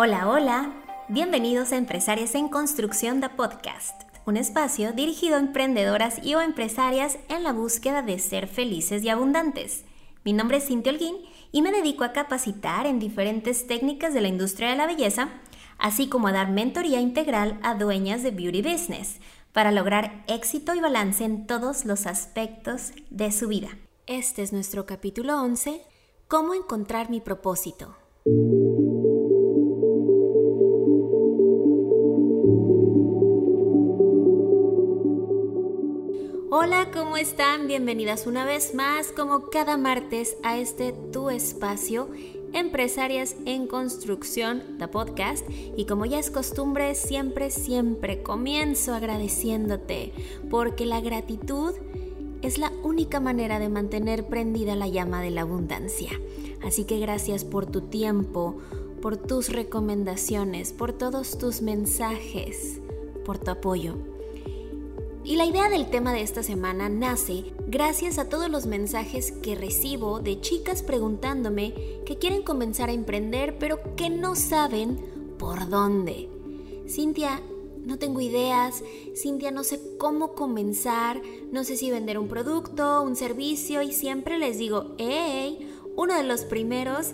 Hola, hola. Bienvenidos a Empresarias en Construcción de Podcast, un espacio dirigido a emprendedoras y o empresarias en la búsqueda de ser felices y abundantes. Mi nombre es Cintia Holguín y me dedico a capacitar en diferentes técnicas de la industria de la belleza, así como a dar mentoría integral a dueñas de beauty business para lograr éxito y balance en todos los aspectos de su vida. Este es nuestro capítulo 11, ¿Cómo encontrar mi propósito? Hola, ¿cómo están? Bienvenidas una vez más, como cada martes, a este tu espacio, Empresarias en Construcción, The Podcast. Y como ya es costumbre, siempre, siempre comienzo agradeciéndote, porque la gratitud es la única manera de mantener prendida la llama de la abundancia. Así que gracias por tu tiempo, por tus recomendaciones, por todos tus mensajes, por tu apoyo. Y la idea del tema de esta semana nace gracias a todos los mensajes que recibo de chicas preguntándome que quieren comenzar a emprender pero que no saben por dónde. Cintia, no tengo ideas, Cintia, no sé cómo comenzar, no sé si vender un producto, un servicio y siempre les digo, hey, uno de los primeros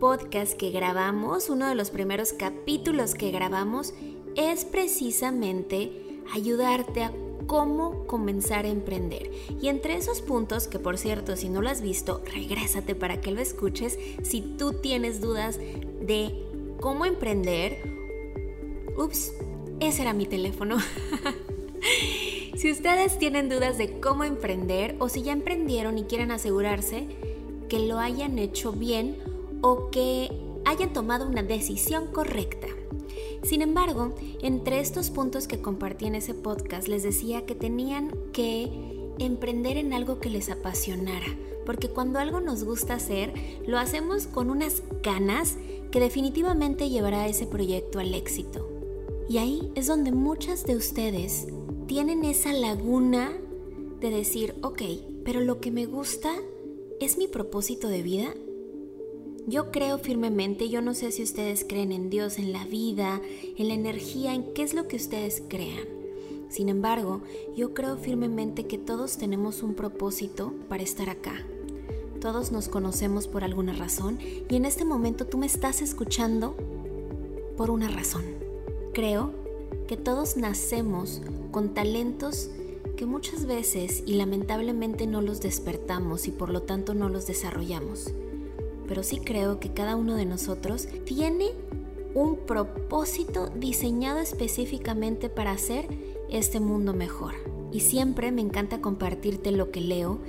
podcasts que grabamos, uno de los primeros capítulos que grabamos es precisamente ayudarte a cómo comenzar a emprender. Y entre esos puntos, que por cierto, si no lo has visto, regrésate para que lo escuches. Si tú tienes dudas de cómo emprender, ups, ese era mi teléfono. si ustedes tienen dudas de cómo emprender o si ya emprendieron y quieren asegurarse que lo hayan hecho bien o que hayan tomado una decisión correcta. Sin embargo, entre estos puntos que compartí en ese podcast les decía que tenían que emprender en algo que les apasionara, porque cuando algo nos gusta hacer, lo hacemos con unas ganas que definitivamente llevará ese proyecto al éxito. Y ahí es donde muchas de ustedes tienen esa laguna de decir, ok, pero lo que me gusta es mi propósito de vida. Yo creo firmemente, yo no sé si ustedes creen en Dios, en la vida, en la energía, en qué es lo que ustedes crean. Sin embargo, yo creo firmemente que todos tenemos un propósito para estar acá. Todos nos conocemos por alguna razón y en este momento tú me estás escuchando por una razón. Creo que todos nacemos con talentos que muchas veces y lamentablemente no los despertamos y por lo tanto no los desarrollamos pero sí creo que cada uno de nosotros tiene un propósito diseñado específicamente para hacer este mundo mejor. Y siempre me encanta compartirte lo que leo,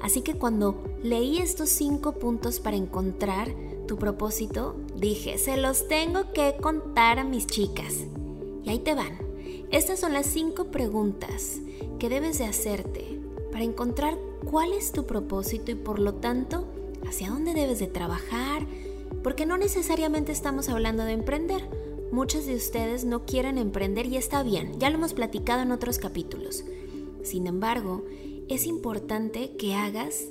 así que cuando leí estos cinco puntos para encontrar tu propósito, dije, se los tengo que contar a mis chicas. Y ahí te van. Estas son las cinco preguntas que debes de hacerte para encontrar cuál es tu propósito y por lo tanto hacia dónde debes de trabajar, porque no necesariamente estamos hablando de emprender. Muchos de ustedes no quieren emprender y está bien, ya lo hemos platicado en otros capítulos. Sin embargo, es importante que hagas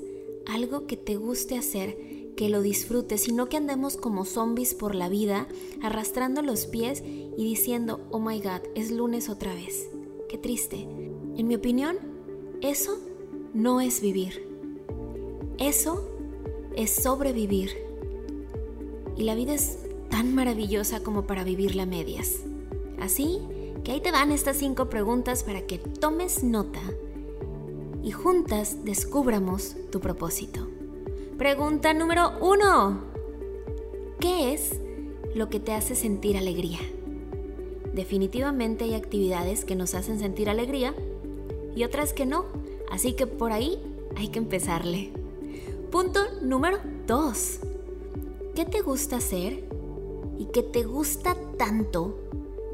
algo que te guste hacer, que lo disfrutes, sino que andemos como zombies por la vida, arrastrando los pies y diciendo, oh my god, es lunes otra vez. Qué triste. En mi opinión, eso no es vivir. Eso es sobrevivir. Y la vida es tan maravillosa como para vivirla a medias. Así que ahí te van estas cinco preguntas para que tomes nota y juntas descubramos tu propósito. Pregunta número uno. ¿Qué es lo que te hace sentir alegría? Definitivamente hay actividades que nos hacen sentir alegría y otras que no, así que por ahí hay que empezarle. Punto número 2. ¿Qué te gusta hacer y que te gusta tanto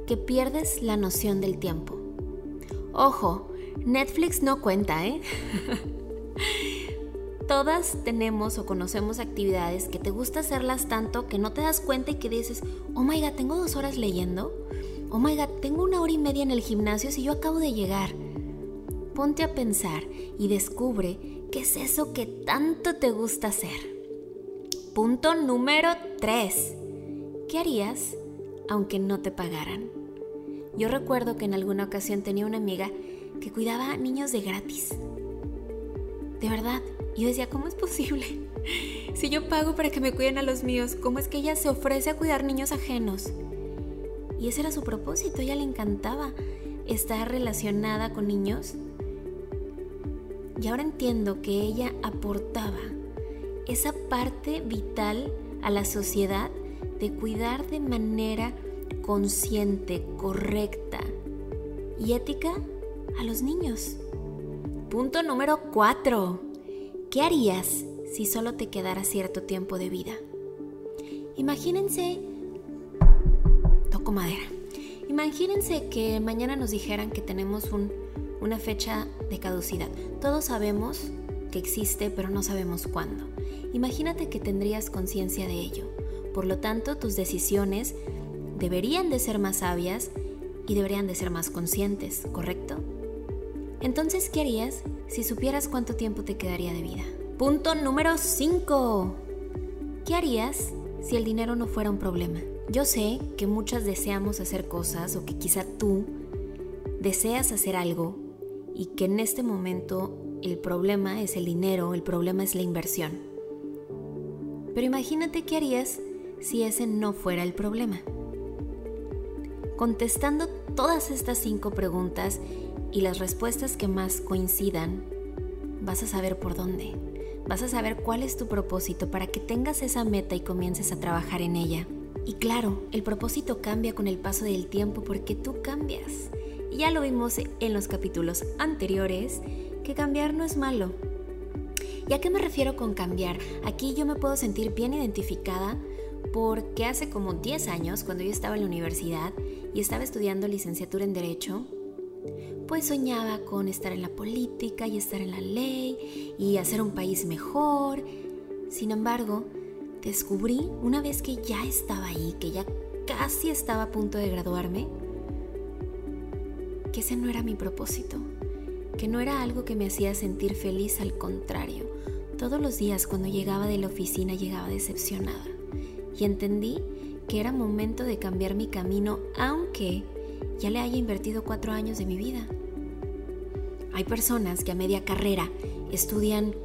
que pierdes la noción del tiempo? Ojo, Netflix no cuenta, ¿eh? Todas tenemos o conocemos actividades que te gusta hacerlas tanto que no te das cuenta y que dices, oh my god, tengo dos horas leyendo. Oh my god, tengo una hora y media en el gimnasio si yo acabo de llegar. Ponte a pensar y descubre ¿Qué es eso que tanto te gusta hacer? Punto número 3. ¿Qué harías aunque no te pagaran. Yo recuerdo que en alguna ocasión tenía una amiga que cuidaba a niños de gratis. De verdad, yo decía, ¿cómo es posible? Si yo pago para que me cuiden a los míos, ¿cómo es que ella se ofrece a cuidar niños ajenos? Y ese era su propósito, ella le encantaba estar relacionada con niños. Y ahora entiendo que ella aportaba esa parte vital a la sociedad de cuidar de manera consciente, correcta y ética a los niños. Punto número 4. ¿Qué harías si solo te quedara cierto tiempo de vida? Imagínense, toco madera, imagínense que mañana nos dijeran que tenemos una fecha de caducidad. Todos sabemos que existe, pero no sabemos cuándo. Imagínate que tendrías conciencia de ello. Por lo tanto, tus decisiones deberían de ser más sabias y deberían de ser más conscientes, ¿correcto? Entonces, ¿qué harías si supieras cuánto tiempo te quedaría de vida? Punto número 5. ¿Qué harías si el dinero no fuera un problema? Yo sé que muchas deseamos hacer cosas o que quizá tú deseas hacer algo y que en este momento el problema es el dinero, el problema es la inversión. Pero imagínate qué harías si ese no fuera el problema. Contestando todas estas cinco preguntas y las respuestas que más coincidan, vas a saber por dónde. Vas a saber cuál es tu propósito para que tengas esa meta y comiences a trabajar en ella. Y claro, el propósito cambia con el paso del tiempo porque tú cambias. Ya lo vimos en los capítulos anteriores que cambiar no es malo. ¿Y a qué me refiero con cambiar? Aquí yo me puedo sentir bien identificada porque hace como 10 años, cuando yo estaba en la universidad y estaba estudiando licenciatura en Derecho, pues soñaba con estar en la política y estar en la ley y hacer un país mejor. Sin embargo, descubrí una vez que ya estaba ahí, que ya casi estaba a punto de graduarme, que ese no era mi propósito que no era algo que me hacía sentir feliz, al contrario. Todos los días cuando llegaba de la oficina llegaba decepcionada y entendí que era momento de cambiar mi camino aunque ya le haya invertido cuatro años de mi vida. Hay personas que a media carrera estudian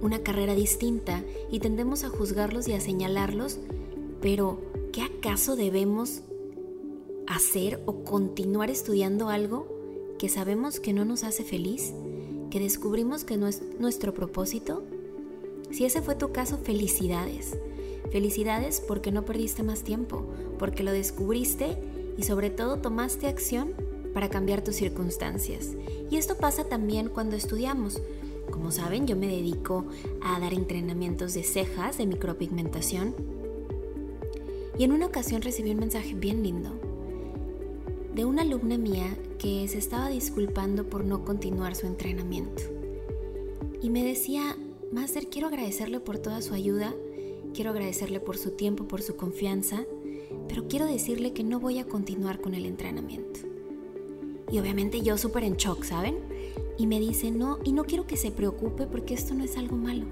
una carrera distinta y tendemos a juzgarlos y a señalarlos, pero ¿qué acaso debemos hacer o continuar estudiando algo que sabemos que no nos hace feliz, que descubrimos que no es nuestro propósito? Si ese fue tu caso, felicidades. Felicidades porque no perdiste más tiempo, porque lo descubriste y sobre todo tomaste acción para cambiar tus circunstancias. Y esto pasa también cuando estudiamos. Como saben, yo me dedico a dar entrenamientos de cejas, de micropigmentación. Y en una ocasión recibí un mensaje bien lindo de una alumna mía que se estaba disculpando por no continuar su entrenamiento. Y me decía, Master, quiero agradecerle por toda su ayuda, quiero agradecerle por su tiempo, por su confianza, pero quiero decirle que no voy a continuar con el entrenamiento. Y obviamente yo súper en shock, ¿saben? Y me dice, no, y no quiero que se preocupe porque esto no es algo malo.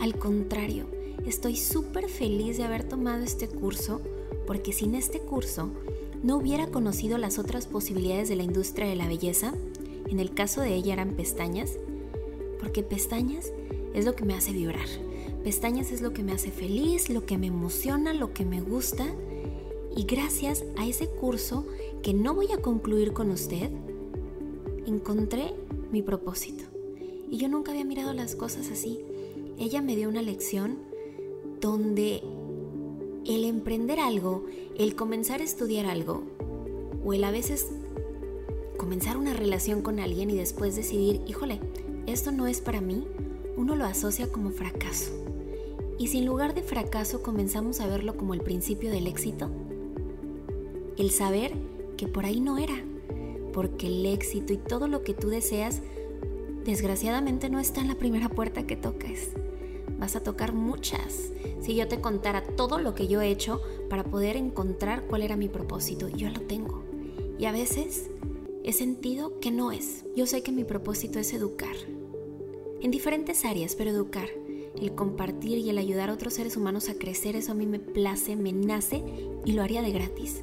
Al contrario, estoy súper feliz de haber tomado este curso porque sin este curso no hubiera conocido las otras posibilidades de la industria de la belleza, en el caso de ella eran pestañas, porque pestañas es lo que me hace vibrar. Pestañas es lo que me hace feliz, lo que me emociona, lo que me gusta. Y gracias a ese curso que no voy a concluir con usted, encontré mi propósito. Y yo nunca había mirado las cosas así. Ella me dio una lección donde el emprender algo, el comenzar a estudiar algo, o el a veces comenzar una relación con alguien y después decidir, híjole, esto no es para mí, uno lo asocia como fracaso. Y si en lugar de fracaso comenzamos a verlo como el principio del éxito, el saber que por ahí no era, porque el éxito y todo lo que tú deseas, desgraciadamente no está en la primera puerta que toques vas a tocar muchas. Si yo te contara todo lo que yo he hecho para poder encontrar cuál era mi propósito, yo lo tengo. Y a veces he sentido que no es. Yo sé que mi propósito es educar. En diferentes áreas, pero educar. El compartir y el ayudar a otros seres humanos a crecer, eso a mí me place, me nace y lo haría de gratis.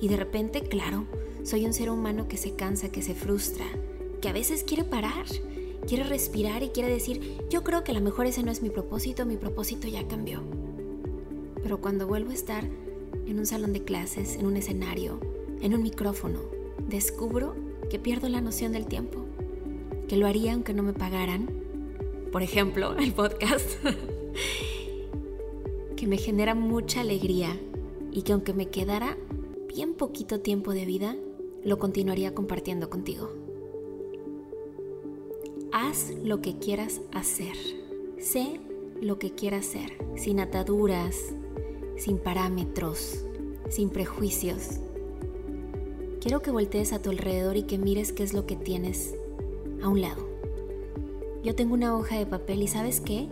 Y de repente, claro, soy un ser humano que se cansa, que se frustra, que a veces quiere parar, quiere respirar y quiere decir, yo creo que a lo mejor ese no es mi propósito, mi propósito ya cambió. Pero cuando vuelvo a estar en un salón de clases, en un escenario, en un micrófono, descubro que pierdo la noción del tiempo, que lo haría aunque no me pagaran, por ejemplo, el podcast, que me genera mucha alegría y que aunque me quedara bien poquito tiempo de vida, lo continuaría compartiendo contigo. Haz lo que quieras hacer. Sé lo que quieras hacer, sin ataduras, sin parámetros, sin prejuicios. Quiero que voltees a tu alrededor y que mires qué es lo que tienes a un lado. Yo tengo una hoja de papel y ¿sabes qué?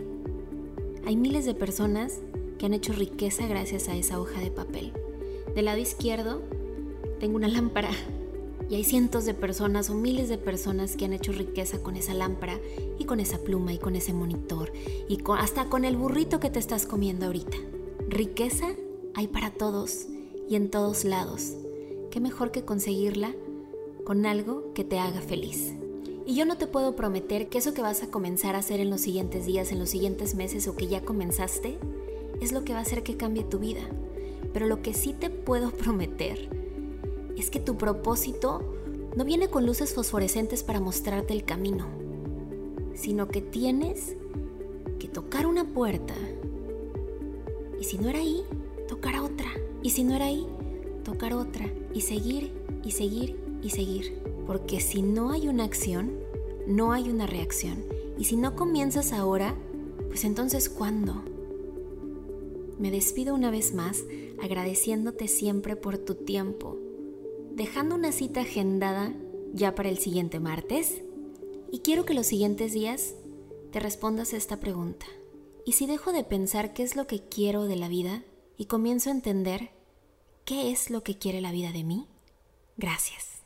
Hay miles de personas que han hecho riqueza gracias a esa hoja de papel. Del lado izquierdo tengo una lámpara y hay cientos de personas o miles de personas que han hecho riqueza con esa lámpara y con esa pluma y con ese monitor y hasta con el burrito que te estás comiendo ahorita. Riqueza hay para todos y en todos lados. ¿Qué mejor que conseguirla con algo que te haga feliz? Y yo no te puedo prometer que eso que vas a comenzar a hacer en los siguientes días, en los siguientes meses o que ya comenzaste, es lo que va a hacer que cambie tu vida. Pero lo que sí te puedo prometer es que tu propósito no viene con luces fosforescentes para mostrarte el camino, sino que tienes que tocar una puerta y si no era ahí, tocar otra. Y si no era ahí, tocar otra. Y seguir y seguir y seguir. Porque si no hay una acción, no hay una reacción. Y si no comienzas ahora, pues entonces ¿cuándo? Me despido una vez más agradeciéndote siempre por tu tiempo, dejando una cita agendada ya para el siguiente martes y quiero que los siguientes días te respondas esta pregunta. ¿Y si dejo de pensar qué es lo que quiero de la vida y comienzo a entender qué es lo que quiere la vida de mí? Gracias.